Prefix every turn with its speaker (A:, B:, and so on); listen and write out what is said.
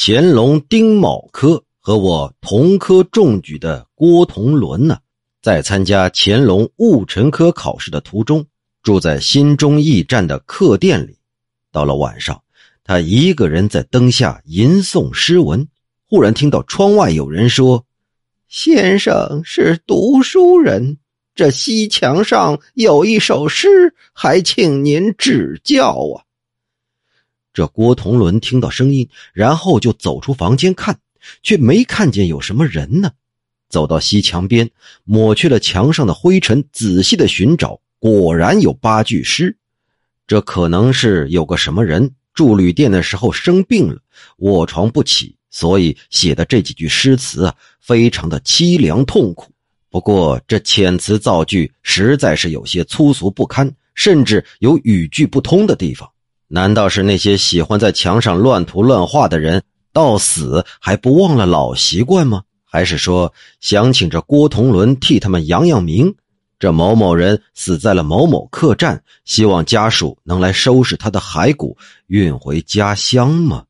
A: 乾隆丁卯科和我同科中举的郭同伦呢，在参加乾隆戊辰科考试的途中，住在新中驿站的客店里。到了晚上，他一个人在灯下吟诵诗文，忽然听到窗外有人说：“
B: 先生是读书人，这西墙上有一首诗，还请您指教啊。”
A: 这郭同伦听到声音，然后就走出房间看，却没看见有什么人呢。走到西墙边，抹去了墙上的灰尘，仔细的寻找，果然有八句诗。这可能是有个什么人住旅店的时候生病了，卧床不起，所以写的这几句诗词啊，非常的凄凉痛苦。不过这遣词造句实在是有些粗俗不堪，甚至有语句不通的地方。难道是那些喜欢在墙上乱涂乱画的人，到死还不忘了老习惯吗？还是说想请这郭同伦替他们扬扬名？这某某人死在了某某客栈，希望家属能来收拾他的骸骨，运回家乡吗？